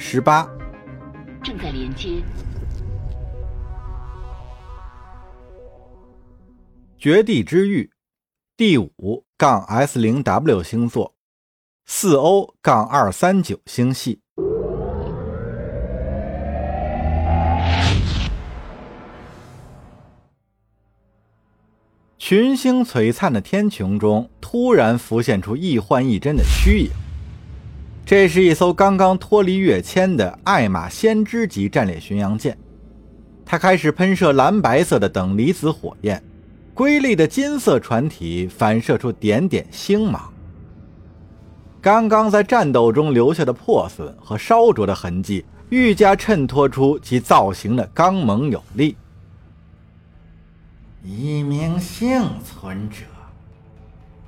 十八，正在连接。绝地之域，第五杠 S 零 W 星座，四 O 杠二三九星系。群星璀璨的天穹中，突然浮现出一幻一真的虚影。这是一艘刚刚脱离跃迁的艾玛先知级战列巡洋舰，它开始喷射蓝白色的等离子火焰。瑰丽的金色船体反射出点点星芒。刚刚在战斗中留下的破损和烧灼的痕迹，愈加衬托出其造型的刚猛有力。一名幸存者，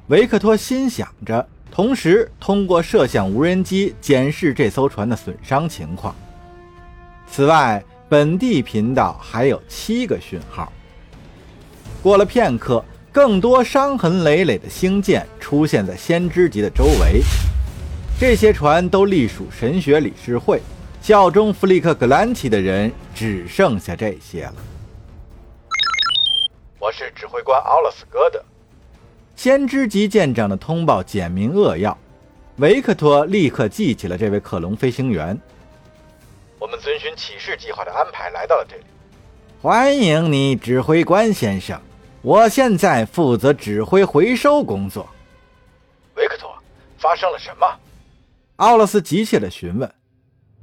维克托心想着，同时通过摄像无人机检视这艘船的损伤情况。此外，本地频道还有七个讯号。过了片刻，更多伤痕累累的星舰出现在先知级的周围。这些船都隶属神学理事会，效忠弗利克·格兰奇的人只剩下这些了。我是指挥官奥勒斯·戈德。先知级舰长的通报简明扼要，维克托立刻记起了这位克隆飞行员。我们遵循启示计划的安排来到了这里。欢迎你，指挥官先生。我现在负责指挥回收工作。维克托，发生了什么？奥勒斯急切地询问。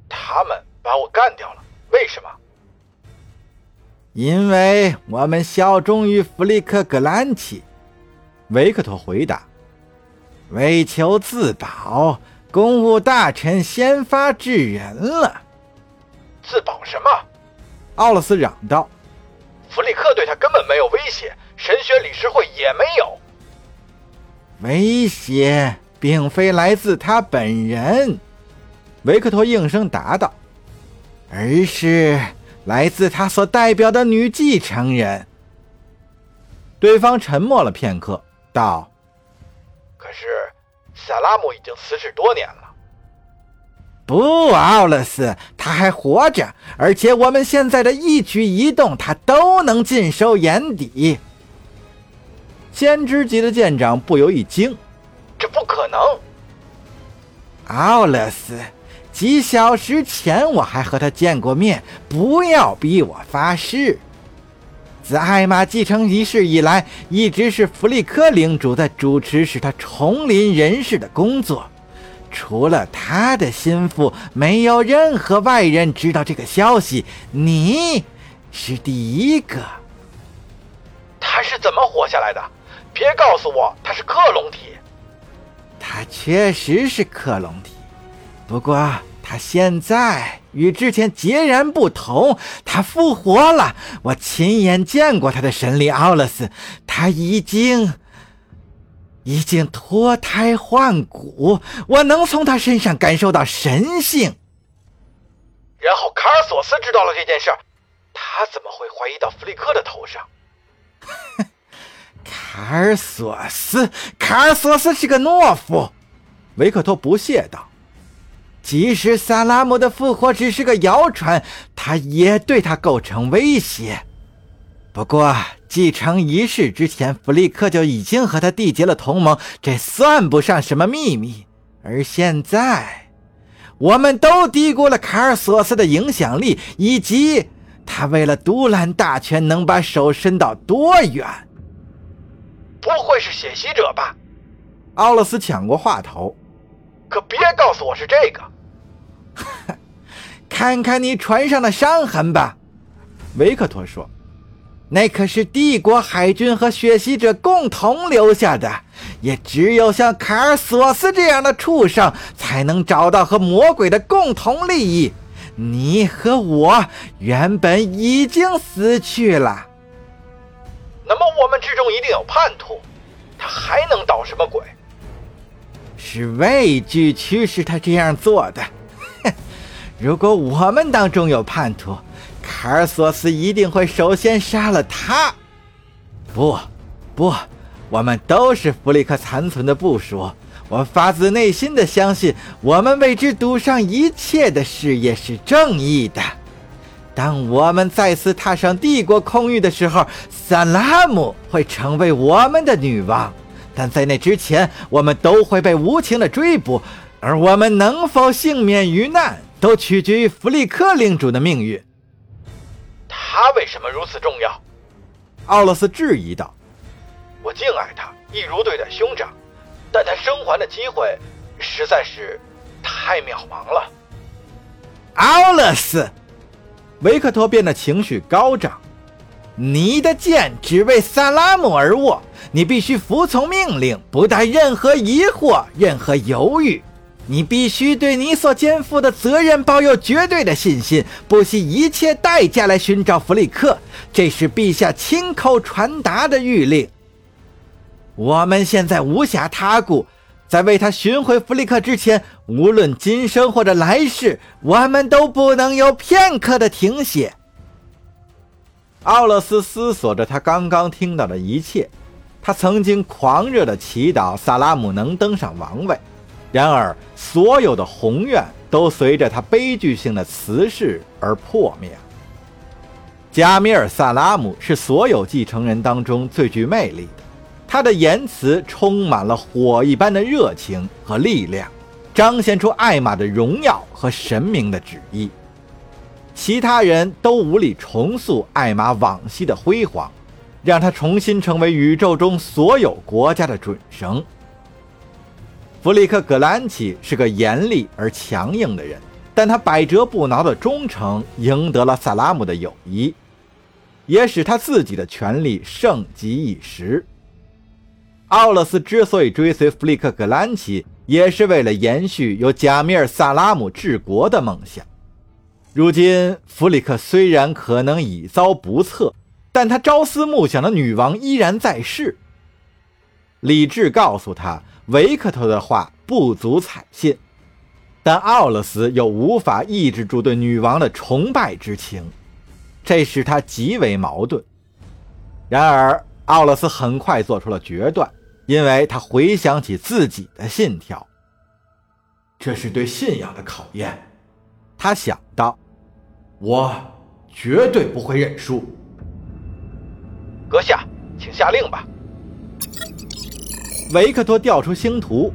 他们把我干掉了，为什么？因为我们效忠于弗利克格兰奇。维克托回答。为求自保，公务大臣先发制人了。自保什么？奥勒斯嚷道。弗里克对他根本没有威胁。神学理事会也没有威胁，并非来自他本人，维克托应声答道，而是来自他所代表的女继承人。对方沉默了片刻，道：“可是萨拉姆已经辞世多年了。”不，奥勒斯，他还活着，而且我们现在的一举一动，他都能尽收眼底。先知级的舰长不由一惊：“这不可能！”奥勒斯，几小时前我还和他见过面。不要逼我发誓。自艾玛继承仪式以来，一直是弗利克领主在主持使他重临人世的工作。除了他的心腹，没有任何外人知道这个消息。你是第一个。他是怎么活下来的？别告诉我他是克隆体，他确实是克隆体，不过他现在与之前截然不同，他复活了。我亲眼见过他的神力奥勒斯，他已经已经脱胎换骨，我能从他身上感受到神性。然后卡尔索斯知道了这件事，他怎么会怀疑到弗利克的头上？卡尔索斯，卡尔索斯是个懦夫。维克托不屑道：“即使萨拉姆的复活只是个谣传，他也对他构成威胁。不过，继承仪式之前，弗利克就已经和他缔结了同盟，这算不上什么秘密。而现在，我们都低估了卡尔索斯的影响力，以及他为了独揽大权，能把手伸到多远。”不会是血袭者吧？奥勒斯抢过话头，可别告诉我是这个。看看你船上的伤痕吧，维克托说：“那可是帝国海军和血吸者共同留下的。也只有像卡尔索斯这样的畜生，才能找到和魔鬼的共同利益。你和我原本已经死去了。”那么我们之中一定有叛徒，他还能捣什么鬼？是畏惧驱使他这样做的。如果我们当中有叛徒，卡尔索斯一定会首先杀了他。不，不，我们都是弗利克残存的部属，我发自内心的相信，我们为之赌上一切的事业是正义的。当我们再次踏上帝国空域的时候，萨拉姆会成为我们的女王。但在那之前，我们都会被无情的追捕，而我们能否幸免于难，都取决于弗利克领主的命运。他为什么如此重要？奥洛斯质疑道：“我敬爱他，一如对待兄长。”但他生还的机会实在是太渺茫了。奥勒斯，维克托变得情绪高涨。你的剑只为萨拉姆而握，你必须服从命令，不带任何疑惑、任何犹豫。你必须对你所肩负的责任抱有绝对的信心，不惜一切代价来寻找弗里克。这是陛下亲口传达的谕令。我们现在无暇他顾，在为他寻回弗里克之前，无论今生或者来世，我们都不能有片刻的停歇。奥勒斯思索着他刚刚听到的一切，他曾经狂热的祈祷萨拉姆能登上王位，然而所有的宏愿都随着他悲剧性的辞世而破灭。加米尔·萨拉姆是所有继承人当中最具魅力的。他的言辞充满了火一般的热情和力量，彰显出艾玛的荣耀和神明的旨意。其他人都无力重塑艾玛往昔的辉煌，让他重新成为宇宙中所有国家的准绳。弗里克·格兰奇是个严厉而强硬的人，但他百折不挠的忠诚赢得了萨拉姆的友谊，也使他自己的权力盛极一时。奥勒斯之所以追随弗里克·格兰奇，也是为了延续由贾米尔·萨拉姆治国的梦想。如今，弗里克虽然可能已遭不测，但他朝思暮想的女王依然在世。理智告诉他，维克托的话不足采信，但奥勒斯又无法抑制住对女王的崇拜之情，这使他极为矛盾。然而，奥勒斯很快做出了决断。因为他回想起自己的信条，这是对信仰的考验。他想到：“我绝对不会认输。”阁下，请下令吧。维克托调出星图，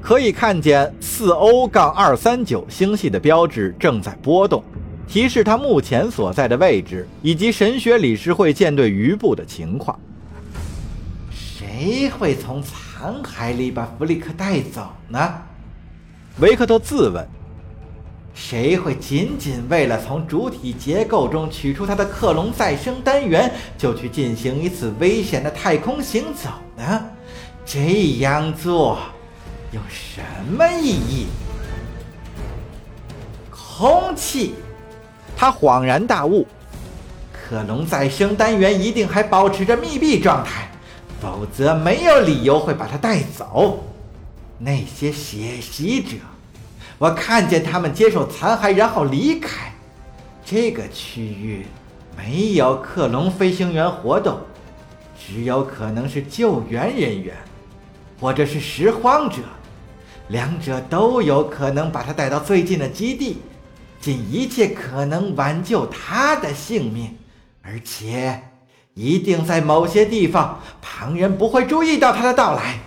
可以看见四 O 杠二三九星系的标志正在波动，提示他目前所在的位置以及神学理事会舰队余部的情况。谁会从残骸里把弗里克带走呢？维克托自问。谁会仅仅为了从主体结构中取出他的克隆再生单元，就去进行一次危险的太空行走呢？这样做有什么意义？空气，他恍然大悟，克隆再生单元一定还保持着密闭状态。否则，没有理由会把他带走。那些血袭者，我看见他们接受残骸，然后离开。这个区域没有克隆飞行员活动，只有可能是救援人员，或者是拾荒者。两者都有可能把他带到最近的基地，尽一切可能挽救他的性命，而且。一定在某些地方，旁人不会注意到他的到来。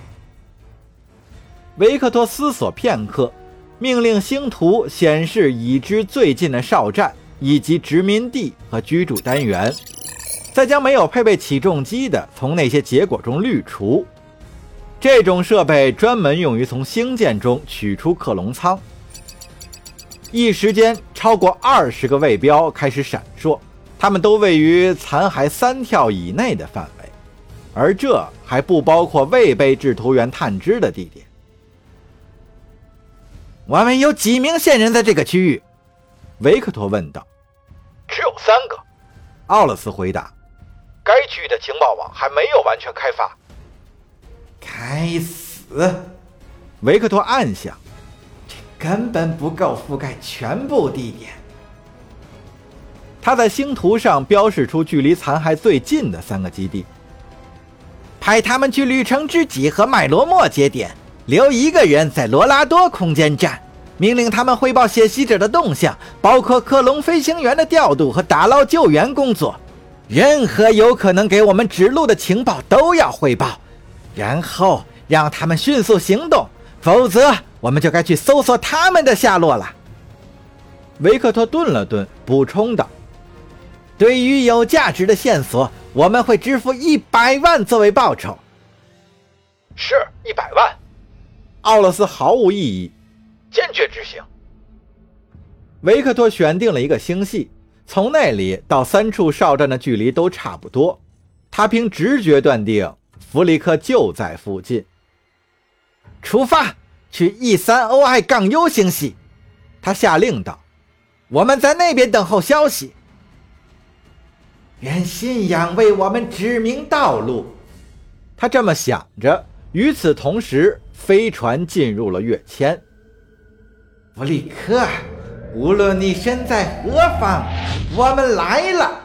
维克托思索片刻，命令星图显示已知最近的哨站以及殖民地和居住单元，再将没有配备起重机的从那些结果中滤除。这种设备专门用于从星舰中取出克隆舱。一时间，超过二十个卫标开始闪烁。他们都位于残骸三跳以内的范围，而这还不包括未被制图员探知的地点。我们有几名线人在这个区域？维克托问道。只有三个，奥勒斯回答。该区域的情报网还没有完全开发。该死！维克托暗想，这根本不够覆盖全部地点。他在星图上标示出距离残骸最近的三个基地，派他们去旅程之脊和麦罗莫节点，留一个人在罗拉多空间站，命令他们汇报血袭者的动向，包括克隆飞行员的调度和打捞救援工作。任何有可能给我们指路的情报都要汇报，然后让他们迅速行动，否则我们就该去搜索他们的下落了。维克托顿了顿，补充道：“对于有价值的线索，我们会支付一百万作为报酬。”是一百万。奥勒斯毫无异议，坚决执行。维克托选定了一个星系。从那里到三处哨站的距离都差不多，他凭直觉断定弗里克就在附近。出发去 E 三 OI 杠 U 星系，他下令道：“我们在那边等候消息。愿信仰为我们指明道路。”他这么想着。与此同时，飞船进入了跃迁。弗里克。无论你身在何方，我们来了。